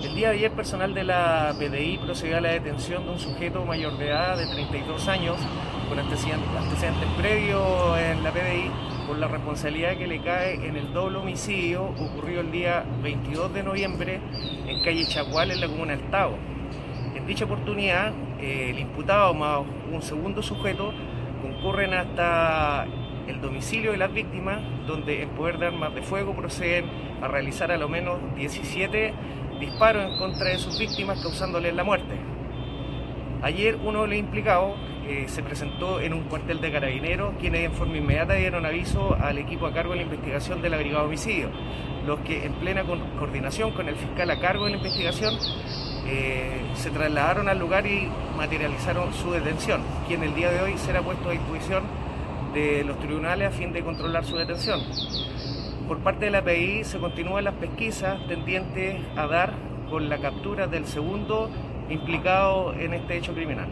El día de ayer, personal de la PDI procedió a la detención de un sujeto mayor de edad de 32 años con antecedentes, previos en la PDI por la responsabilidad que le cae en el doble homicidio ocurrido el día 22 de noviembre en calle Chacual, en la comuna del Tavo. En dicha oportunidad, eh, el imputado más un segundo sujeto concurren hasta el domicilio de las víctimas, donde en poder de armas de fuego proceden a realizar a lo menos 17 disparos en contra de sus víctimas causándoles la muerte. Ayer uno de los implicados eh, se presentó en un cuartel de carabineros, quienes en forma inmediata dieron aviso al equipo a cargo de la investigación de la Brigada de Homicidio, los que en plena coordinación con el fiscal a cargo de la investigación eh, se trasladaron al lugar y materializaron su detención, quien el día de hoy será puesto a disposición de los tribunales a fin de controlar su detención. Por parte de la PI se continúan las pesquisas tendientes a dar con la captura del segundo implicado en este hecho criminal.